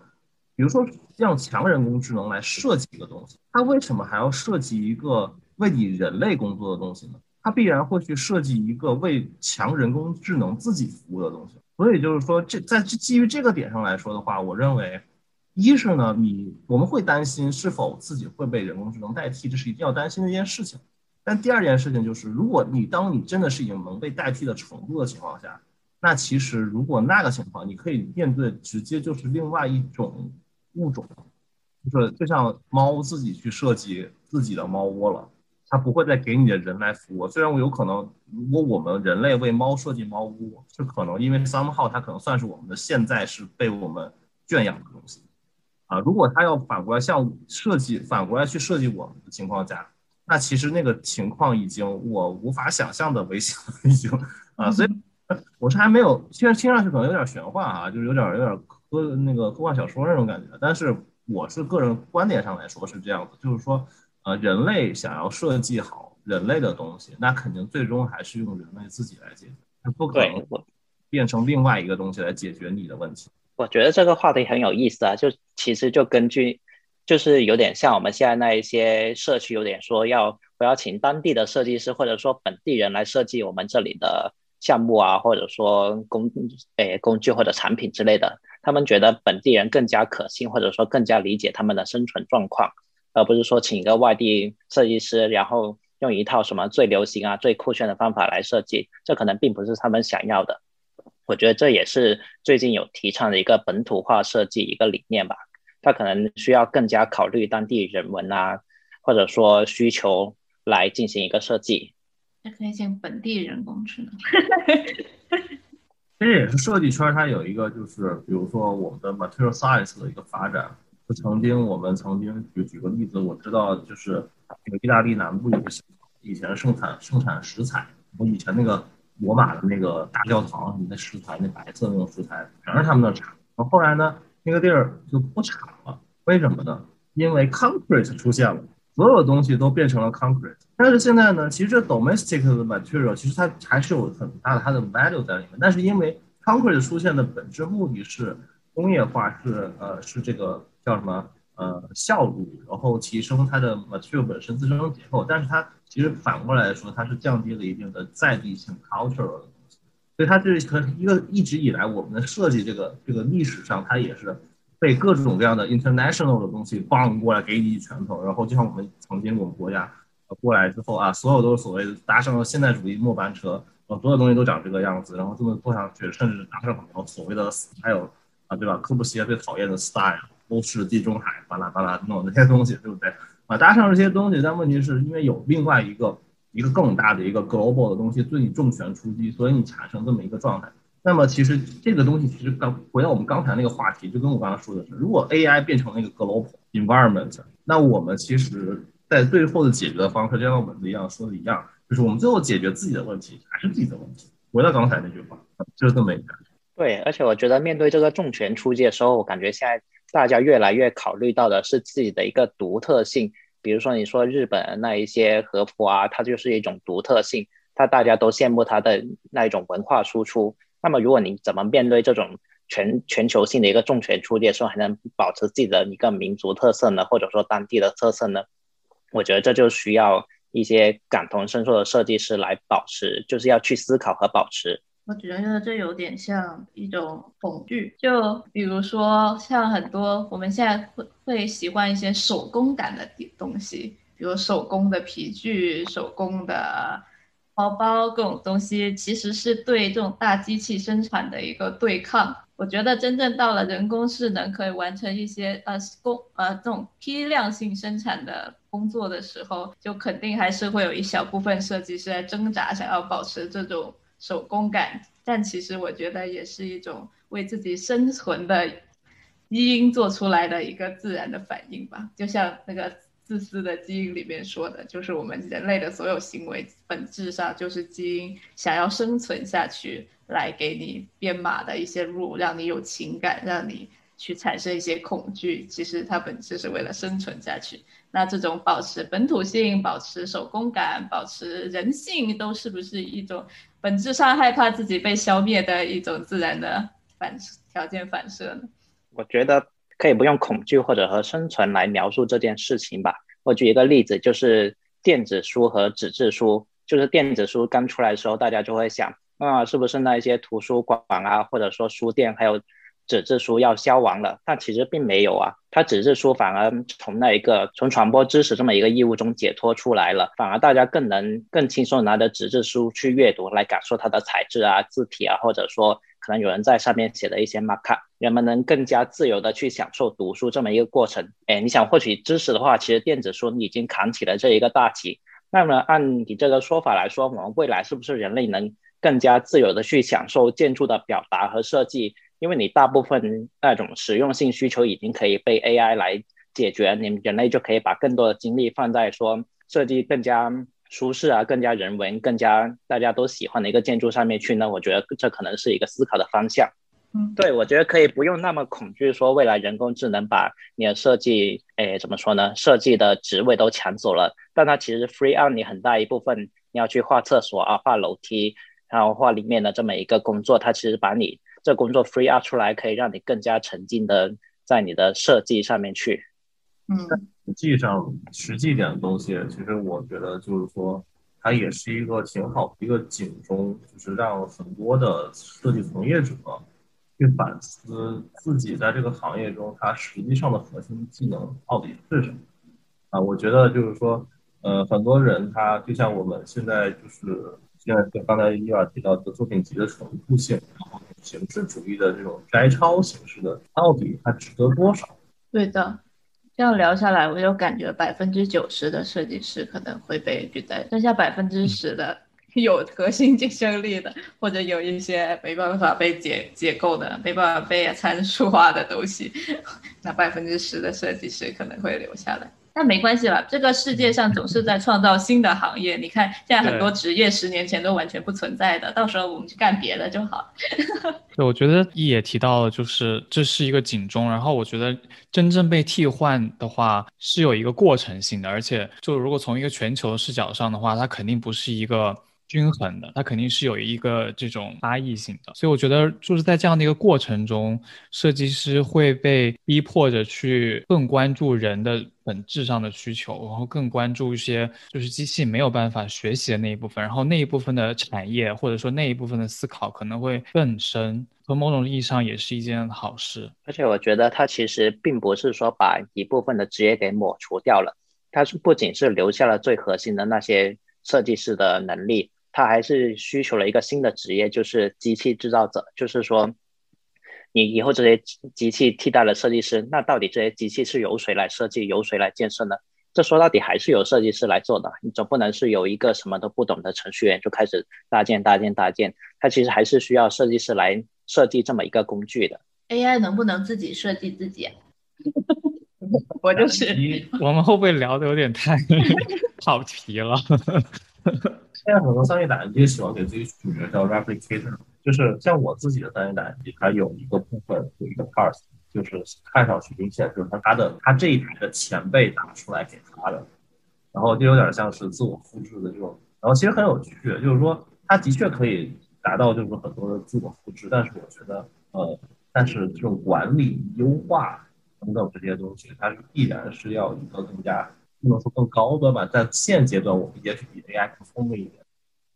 比如说让强人工智能来设计一个东西，它为什么还要设计一个为你人类工作的东西呢？它必然会去设计一个为强人工智能自己服务的东西，所以就是说，这在基于这个点上来说的话，我认为，一是呢，你我们会担心是否自己会被人工智能代替，这是一定要担心的一件事情。但第二件事情就是，如果你当你真的是已经能被代替的程度的情况下，那其实如果那个情况，你可以面对直接就是另外一种物种，就是就像猫自己去设计自己的猫窝了，它不会再给你的人来服务。虽然我有可能，如果我们人类为猫设计猫窝，是可能因为 somehow 它可能算是我们的现在是被我们圈养的东西。啊，如果它要反过来像设计反过来去设计我们的情况下，那其实那个情况已经我无法想象的危险了，已经啊，所以我是还没有，现在听上去可能有点玄幻啊，就是有点有点科那个科幻小说那种感觉，但是我是个人观点上来说是这样子，就是说，呃，人类想要设计好人类的东西，那肯定最终还是用人类自己来解决，不可能变成另外一个东西来解决你的问题。我觉得这个话题很有意思啊，就其实就根据，就是有点像我们现在那一些社区，有点说要不要请当地的设计师或者说本地人来设计我们这里的项目啊，或者说工诶工具或者产品之类的，他们觉得本地人更加可信，或者说更加理解他们的生存状况，而不是说请一个外地设计师，然后用一套什么最流行啊、最酷炫的方法来设计，这可能并不是他们想要的。我觉得这也是最近有提倡的一个本土化设计一个理念吧。他可能需要更加考虑当地人文啊，或者说需求来进行一个设计。那可以请本地人工智能。这也是设计圈它有一个就是，比如说我们的 material science 的一个发展。就曾经我们曾经举举个例子，我知道就是那个意大利南部有个以前盛产盛产石材，我以前那个。罗马的那个大教堂，那石材，那白色那种石材，全是他们的产。然后后来呢，那个地儿就不产了，为什么呢？因为 concrete 出现了，所有东西都变成了 concrete。但是现在呢，其实 domestic 的 material 其实它还是有很大的它的 value 在里面。但是因为 concrete 出现的本质目的是工业化，是呃是这个叫什么？呃，效率，然后提升它的 material 本身自身结构，但是它其实反过来说，它是降低了一定的在地性 cultural 的东西，所以它这是一个一直以来我们的设计这个这个历史上，它也是被各种各样的 international 的东西棒过来给你一拳头，然后就像我们曾经我们国家过来之后啊，所有都是所谓的搭上了现代主义末班车，呃，所有东西都长这个样子，然后这么坐上去，甚至搭上很多所谓的还有啊，对吧？科布西耶最讨厌的 style。都是地中海巴拉巴拉弄那些东西，对不对？啊，搭上这些东西，但问题是因为有另外一个一个更大的一个 global 的东西对你重拳出击，所以你产生这么一个状态。那么其实这个东西其实刚回到我们刚才那个话题，就跟我刚刚说的是，如果 AI 变成了一个 global environment，那我们其实在最后的解决的方式，就像我们一样说的一样，就是我们最后解决自己的问题还是自己的问题。回到刚才那句话，就是这么一个。对，而且我觉得面对这个重拳出击的时候，我感觉现在。大家越来越考虑到的是自己的一个独特性，比如说你说日本那一些和服啊，它就是一种独特性，它大家都羡慕它的那一种文化输出。那么如果你怎么面对这种全全球性的一个重拳出击的时候，还能保持自己的一个民族特色呢，或者说当地的特色呢？我觉得这就需要一些感同身受的设计师来保持，就是要去思考和保持。我觉得这有点像一种恐惧，就比如说像很多我们现在会会喜欢一些手工感的东西，比如手工的皮具、手工的包包，各种东西其实是对这种大机器生产的一个对抗。我觉得真正到了人工智能可以完成一些呃工呃这种批量性生产的工作的时候，就肯定还是会有一小部分设计师在挣扎，想要保持这种。手工感，但其实我觉得也是一种为自己生存的基因做出来的一个自然的反应吧。就像那个自私的基因里面说的，就是我们人类的所有行为本质上就是基因想要生存下去，来给你编码的一些路，让你有情感，让你去产生一些恐惧。其实它本质是为了生存下去。那这种保持本土性、保持手工感、保持人性，都是不是一种？本质上害怕自己被消灭的一种自然的反条件反射呢？我觉得可以不用恐惧或者和生存来描述这件事情吧。我举一个例子，就是电子书和纸质书。就是电子书刚出来的时候，大家就会想啊，是不是那一些图书馆啊，或者说书店，还有纸质书要消亡了，但其实并没有啊，它纸质书反而从那一个从传播知识这么一个义务中解脱出来了，反而大家更能更轻松拿着纸质书去阅读，来感受它的材质啊、字体啊，或者说可能有人在上面写的一些 mark，人们能更加自由的去享受读书这么一个过程。哎，你想获取知识的话，其实电子书你已经扛起了这一个大旗。那么按你这个说法来说，我们未来是不是人类能？更加自由的去享受建筑的表达和设计，因为你大部分那种实用性需求已经可以被 AI 来解决，你们人类就可以把更多的精力放在说设计更加舒适啊、更加人文、更加大家都喜欢的一个建筑上面去呢？我觉得这可能是一个思考的方向。嗯，对，我觉得可以不用那么恐惧说未来人工智能把你的设计，诶，怎么说呢？设计的职位都抢走了，但它其实 free on 你很大一部分，你要去画厕所啊、画楼梯。然后画里面的这么一个工作，它其实把你这工作 free up 出来，可以让你更加沉浸的在你的设计上面去。嗯，实实际上实际点的东西，其实我觉得就是说，它也是一个挺好的一个警钟，就是让很多的设计从业者去反思自己在这个行业中，它实际上的核心技能到底是什么。啊，我觉得就是说，呃，很多人他就像我们现在就是。现在刚才伊尔提到的作品集的重复性，然后形式主义的这种摘抄形式的，到底它值得多少？对的，这样聊下来，我就感觉百分之九十的设计师可能会被取代，剩下百分之十的 有核心竞争力的，或者有一些没办法被解解构的、没办法被参数化的东西，那百分之十的设计师可能会留下来。但没关系了，这个世界上总是在创造新的行业。你看，现在很多职业十年前都完全不存在的，到时候我们去干别的就好。对，我觉得一也提到了，就是这是一个警钟。然后我觉得真正被替换的话是有一个过程性的，而且就如果从一个全球视角上的话，它肯定不是一个。均衡的，它肯定是有一个这种差异性的，所以我觉得就是在这样的一个过程中，设计师会被逼迫着去更关注人的本质上的需求，然后更关注一些就是机器没有办法学习的那一部分，然后那一部分的产业或者说那一部分的思考可能会更深，从某种意义上也是一件好事。而且我觉得它其实并不是说把一部分的职业给抹除掉了，它是不仅是留下了最核心的那些设计师的能力。他还是需求了一个新的职业，就是机器制造者。就是说，你以后这些机器替代了设计师，那到底这些机器是由谁来设计、由谁来建设呢？这说到底还是由设计师来做的。你总不能是有一个什么都不懂的程序员就开始搭建、搭建、搭建。他其实还是需要设计师来设计这么一个工具的。AI 能不能自己设计自己？我就是。我们会不会聊的有点太 跑题了？现在很多 3D 打印机喜欢给自己取名叫 replicator，就是像我自己的 3D 打印机，它有一个部分有一个 parts，就是看上去明显就是它的它这一台的前辈打出来给他的，然后就有点像是自我复制的这种，然后其实很有趣，就是说它的确可以达到就是说很多的自我复制，但是我觉得呃，但是这种管理优化等等这些东西，它是必然是要一个更加。不能说更高端吧，在现阶段，我们也许比 AI 更聪明一点。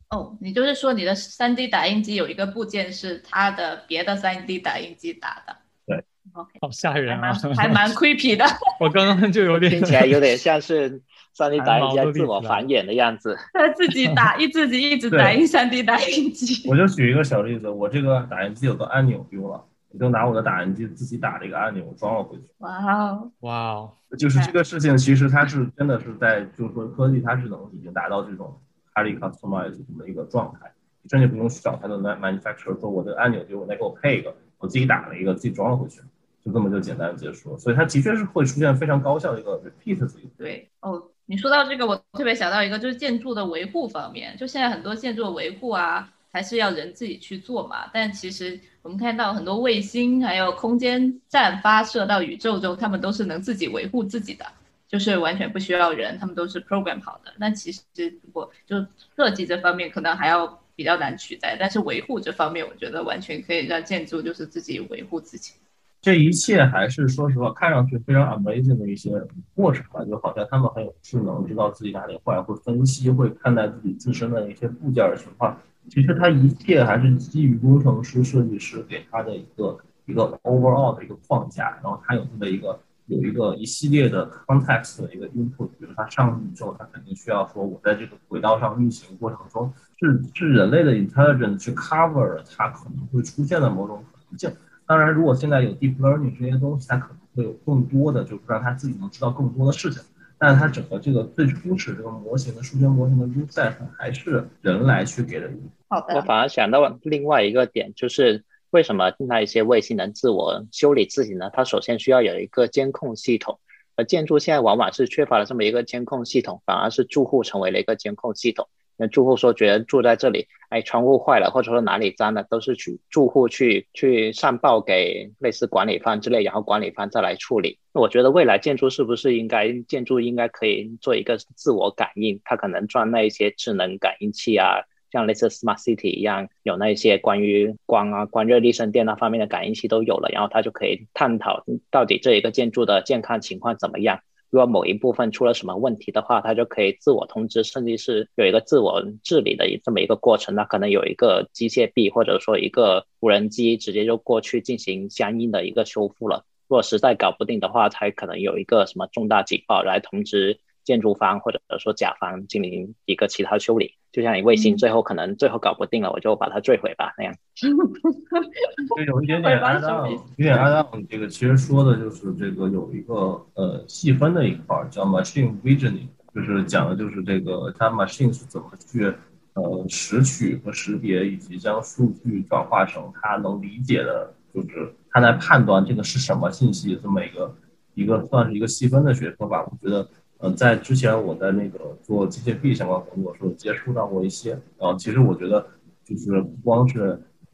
哦，你就是说你的 3D 打印机有一个部件是它的别的 3D 打印机打的？对，OK，好吓人啊，还蛮 creepy 的。我刚刚就有点听起来有点像是 3D 打印机在自我繁衍的样子。他自己打一自己一直打印 3D 打印机。我就举一个小例子，我这个打印机有个按钮丢了。我就拿我的打印机自己打了一个按钮装了回去。哇哦，哇哦，就是这个事情，其实它是真的是在，就是说科技它是能已经达到这种 highly customized 的一个状态，甚至不用去找它的 manufacturer 说我的按钮给我再给我配一个，我自己打了一个自己装了回去，就这么就简单结束了。所以它的确是会出现非常高效的一个 repeat 自己。对，哦，你说到这个，我特别想到一个，就是建筑的维护方面，就现在很多建筑的维护啊。还是要人自己去做嘛，但其实我们看到很多卫星还有空间站发射到宇宙中，他们都是能自己维护自己的，就是完全不需要人，他们都是 program 好的。那其实如果就设计这方面可能还要比较难取代，但是维护这方面，我觉得完全可以让建筑就是自己维护自己。这一切还是说实话，看上去非常 amazing 的一些过程吧，就好像他们很有智能，知道自己哪里坏，会分析，会看待自己自身的一些部件的情况。其实它一切还是基于工程师、设计师给他的一个一个 overall 的一个框架，然后它有这么一个有一个一系列的 context 的一个 input，比如它上宇宙，它肯定需要说我在这个轨道上运行过程中，是是人类的 intelligence 去 cover 它可能会出现的某种可能性。当然，如果现在有 deep learning 这些东西，它可能会有更多的，就是让它自己能知道更多的事情。但是它整个这个最初始这个模型的数学模型的 rule set 还是人来去给的。好的。我反而想到另外一个点，就是为什么那一些卫星能自我修理自己呢？它首先需要有一个监控系统，而建筑现在往往是缺乏了这么一个监控系统，反而是住户成为了一个监控系统。那住户说觉得住在这里，哎，窗户坏了，或者说哪里脏了，都是去住户去去上报给类似管理方之类，然后管理方再来处理。那我觉得未来建筑是不是应该建筑应该可以做一个自我感应？它可能装那一些智能感应器啊，像类似 Smart City 一样，有那一些关于光啊、光热力生电那方面的感应器都有了，然后它就可以探讨到底这一个建筑的健康情况怎么样。如果某一部分出了什么问题的话，它就可以自我通知，甚至是有一个自我治理的这么一个过程。那可能有一个机械臂或者说一个无人机直接就过去进行相应的一个修复了。如果实在搞不定的话，才可能有一个什么重大警报来通知。建筑方或者说甲方进行一个其他修理，就像你卫星最后可能最后搞不定了，我就把它坠毁吧那样。就有一点点阿当，有点阿当。这个其实说的就是这个有一个呃细分的一块叫 machine visioning，就是讲的就是这个它 machine 是怎么去呃拾取和识别以及将数据转化成它能理解的，就是它在判断这个是什么信息这么一个一个算是一个细分的学科吧。我觉得。嗯，在之前我在那个做机械臂相关工作时候接触到过一些，然后其实我觉得就是不光是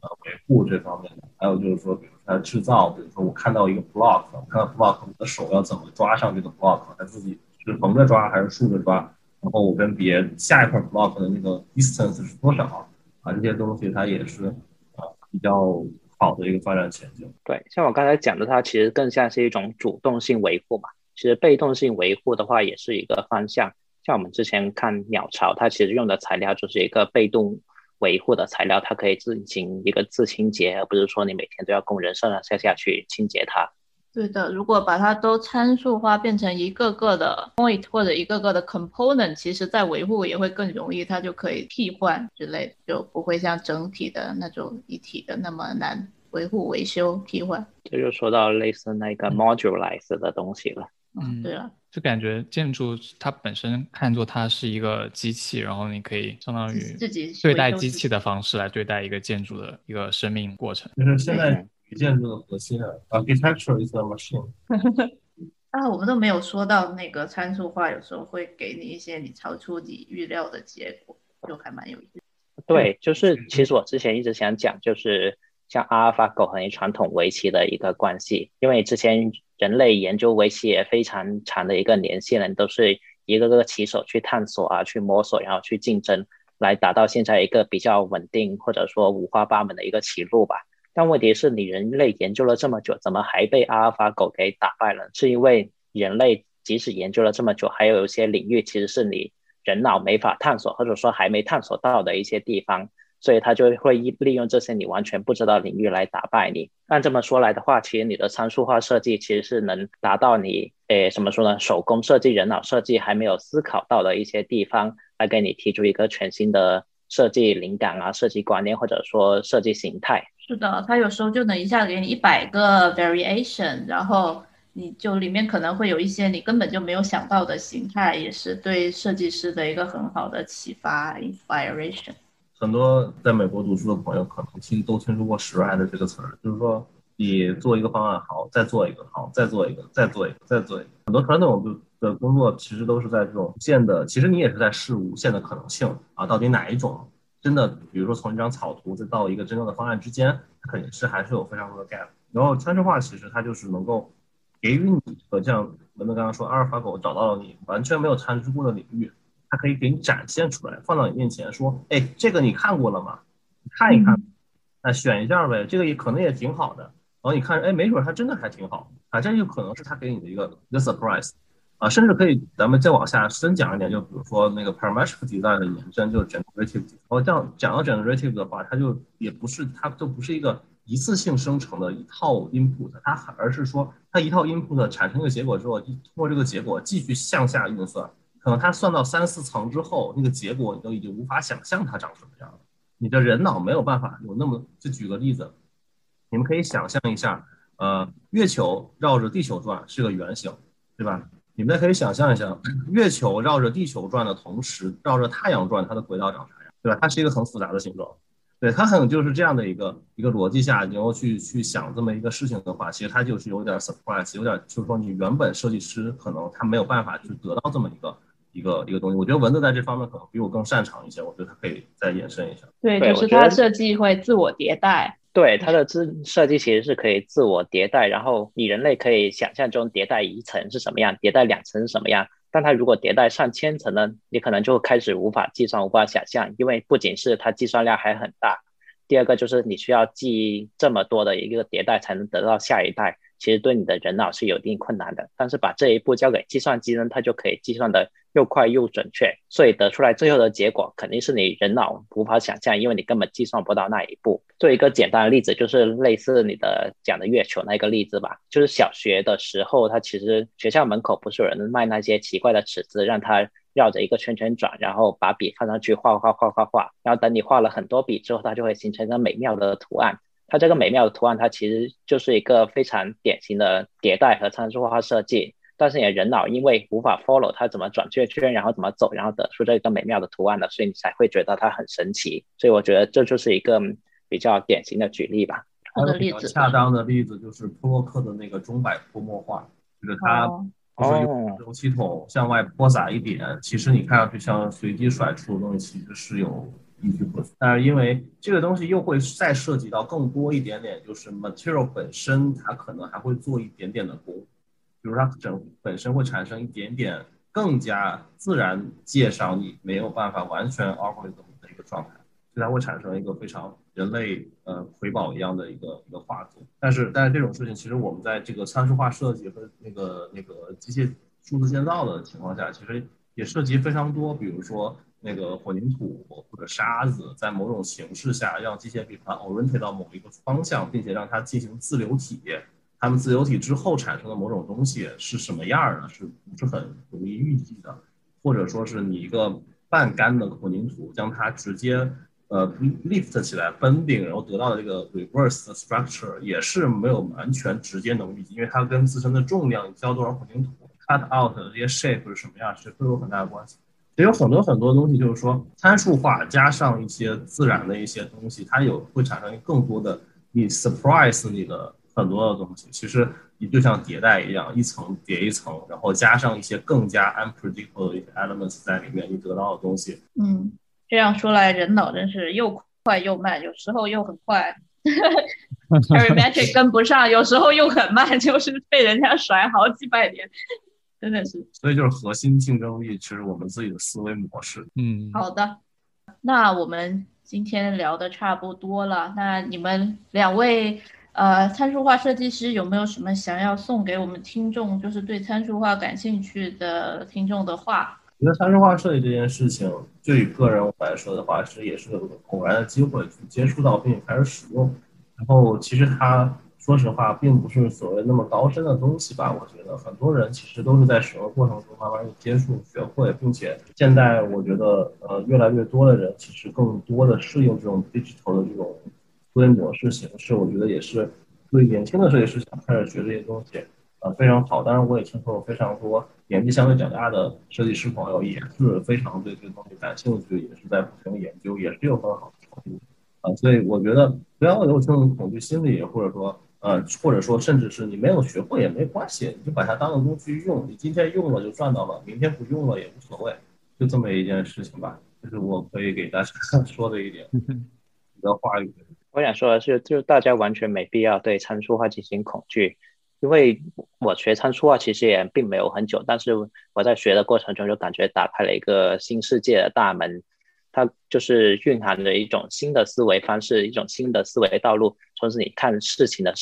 呃维护这方面的，还有就是说，比如它制造，比如说我看到一个 block，我看到 block，我的手要怎么抓上这个 block，它自己是横着抓还是竖着抓，然后我跟别下一块 block 的那个 distance 是多少啊？这些东西它也是啊比较好的一个发展前景。对，像我刚才讲的，它其实更像是一种主动性维护嘛。其实被动性维护的话，也是一个方向。像我们之前看鸟巢，它其实用的材料就是一个被动维护的材料，它可以进行一个自清洁，而不是说你每天都要工人上上下下去清洁它。对的，如果把它都参数化，变成一个个的 point 或者一个个的 component，其实在维护也会更容易，它就可以替换之类，就不会像整体的那种一体的那么难维护、维修、替换。这就说到类似那个 modularize 的东西了。嗯，对了，就感觉建筑它本身看作它是一个机器，然后你可以相当于自己对待机器的方式来对待一个建筑的一个生命过程。就是现在建筑的核心啊，architecture is a machine。啊，我们都没有说到那个参数化，有时候会给你一些你超出你预料的结果，就还蛮有意思。对，就是其实我之前一直想讲，就是像阿尔法狗和传统围棋的一个关系，因为之前。人类研究围棋也非常长的一个年限了，都是一个个棋手去探索啊，去摸索，然后去竞争，来达到现在一个比较稳定或者说五花八门的一个棋路吧。但问题是你人类研究了这么久，怎么还被阿尔法狗给打败了？是因为人类即使研究了这么久，还有一些领域其实是你人脑没法探索，或者说还没探索到的一些地方。所以他就会利用这些你完全不知道领域来打败你。按这么说来的话，其实你的参数化设计其实是能达到你，诶，怎么说呢？手工设计、人脑设计还没有思考到的一些地方，来给你提出一个全新的设计灵感啊、设计观念或者说设计形态。是的，他有时候就能一下给你一百个 variation，然后你就里面可能会有一些你根本就没有想到的形态，也是对设计师的一个很好的启发 inspiration。很多在美国读书的朋友可能听都听说过 “shred” 这个词儿，就是说你做一个方案好，再做一个好，再做一个，再做一个，再做一个。很多传统的的工作其实都是在这种无限的，其实你也是在试无限的可能性啊。到底哪一种真的，比如说从一张草图再到一个真正的方案之间，肯定是还是有非常多的 gap。然后参数化其实它就是能够给予你和像文文刚刚说，阿尔法狗找到了你完全没有参数过的领域。它可以给你展现出来，放到你面前，说：“哎，这个你看过了吗？你看一看，那选一下呗。这个也可能也挺好的。然后你看，哎，没准它真的还挺好啊。这就可能是他给你的一个一个 surprise 啊。甚至可以，咱们再往下深讲一点，就比如说那个 parametric design 的延伸，就是 generative。然后这样讲到 generative 的话，它就也不是，它就不是一个一次性生成的一套 input，它而是说它一套 input 产生一个结果之后，通过这个结果继续向下运算，可能它算到三四层之后，那个结果你都已经无法想象它长什么样了。你的人脑没有办法有那么，就举个例子，你们可以想象一下，呃，月球绕着地球转是个圆形，对吧？你们可以想象一下，月球绕着地球转的同时，绕着太阳转，它的轨道长啥样，对吧？它是一个很复杂的形状。对它可能就是这样的一个一个逻辑下，你要去去想这么一个事情的话，其实它就是有点 surprise，有点就是说你原本设计师可能他没有办法去得到这么一个一个一个东西。我觉得文字在这方面可能比我更擅长一些，我觉得它可以再延伸一下。对，就是它设计会自我迭代。对它的自设计其实是可以自我迭代，然后你人类可以想象中迭代一层是什么样，迭代两层是什么样。但它如果迭代上千层呢，你可能就开始无法计算、无法想象，因为不仅是它计算量还很大，第二个就是你需要记这么多的一个迭代才能得到下一代，其实对你的人脑是有一定困难的。但是把这一步交给计算机呢，它就可以计算的又快又准确，所以得出来最后的结果肯定是你人脑无法想象，因为你根本计算不到那一步。做一个简单的例子，就是类似你的讲的月球那个例子吧，就是小学的时候，它其实学校门口不是有人卖那些奇怪的尺子，让它绕着一个圈圈转，然后把笔放上去画画画画画，然后等你画了很多笔之后，它就会形成一个美妙的图案。它这个美妙的图案，它其实就是一个非常典型的迭代和参数化设计。但是你的人脑因为无法 follow 它怎么转圈圈，然后怎么走，然后得出这个美妙的图案的，所以你才会觉得它很神奇。所以我觉得这就是一个比较典型的举例吧。还有比较恰当的例子就是普洛克的那个钟摆泼墨画，就是它哦就是用油漆桶向外泼洒一点，其实你看上去像随机甩出的东西，其实是有依据可循。但是因为这个东西又会再涉及到更多一点点，就是 material 本身它可能还会做一点点的功，比如它整本身会产生一点点更加自然界上你没有办法完全 algorithm 的一个状态。所以它会产生一个非常人类呃瑰宝一样的一个一个画作。但是但是这种事情，其实我们在这个参数化设计和那个那个机械数字建造的情况下，其实也涉及非常多，比如说那个混凝土或者沙子，在某种形式下让机械臂把它 orientate 到某一个方向，并且让它进行自流体。它们自流体之后产生的某种东西是什么样儿的，是不是很容易预计的？或者说是你一个半干的混凝土，将它直接呃 lift 起来崩顶，然后得到的这个 reverse structure 也是没有完全直接能预计，因为它跟自身的重量、浇多少混凝土、cut out 的这些 shape 是什么样，是都有很大的关系。也有很多很多东西，就是说参数化加上一些自然的一些东西，它有会产生更多的你 surprise 你的很多的东西。其实你就像迭代一样，一层叠一层，然后加上一些更加 unpredictable 的一些 elements 在里面，你得到的东西。嗯，这样说来，人脑真是又快又慢，有时候又很快，arithmetic 跟不上，有时候又很慢，就是被人家甩好几百年，真的是。所以就是核心竞争力，其实我们自己的思维模式。嗯，好的，那我们今天聊的差不多了。那你们两位呃参数化设计师有没有什么想要送给我们听众，就是对参数化感兴趣的听众的话？觉得参数化设计这件事情，对于个人来说的话，其实也是个偶然的机会去接触到并且开始使用。然后其实它说实话并不是所谓那么高深的东西吧。我觉得很多人其实都是在使用过程中慢慢的接触、学会，并且现在我觉得呃越来越多的人其实更多的适应这种 digital 的这种思维模式形式。我觉得也是对年轻的设计师想开始学这些东西。呃，非常好。当然，我也听说有非常多年纪相对较大的设计师朋友也是非常对这个东西感兴趣，也是在不停的研究，也是有很好的成绩。啊，所以我觉得不要有这种恐惧心理，或者说呃，或者说甚至是你没有学会也没关系，你就把它当个工具用。你今天用了就赚到了，明天不用了也无所谓，就这么一件事情吧。这是我可以给大家 说的一点的话语。我想说的是，就是大家完全没必要对参数化进行恐惧。因为我学参数化其实也并没有很久，但是我在学的过程中就感觉打开了一个新世界的大门，它就是蕴含着一种新的思维方式，一种新的思维道路。同时，你看事情的，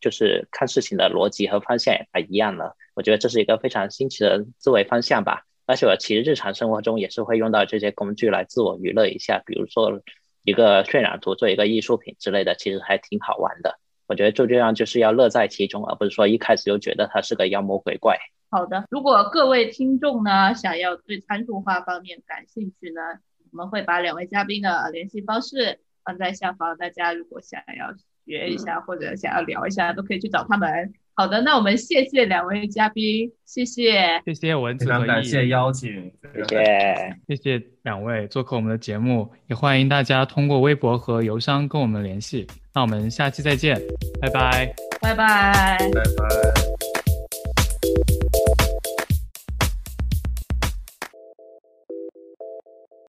就是看事情的逻辑和方向也不一样了。我觉得这是一个非常新奇的思维方向吧。而且我其实日常生活中也是会用到这些工具来自我娱乐一下，比如说一个渲染图，做一个艺术品之类的，其实还挺好玩的。我觉得就这样就是要乐在其中，而不是说一开始就觉得它是个妖魔鬼怪。好的，如果各位听众呢想要对参数化方面感兴趣呢，我们会把两位嘉宾的联系方式放在下方，大家如果想要学一下或者想要聊一下，都可以去找他们。好的，那我们谢谢两位嘉宾，谢谢，谢谢文子和常感谢，邀请，谢谢。谢谢两位做客我们的节目，也欢迎大家通过微博和邮箱跟我们联系。那我们下期再见，拜拜。拜拜。拜拜。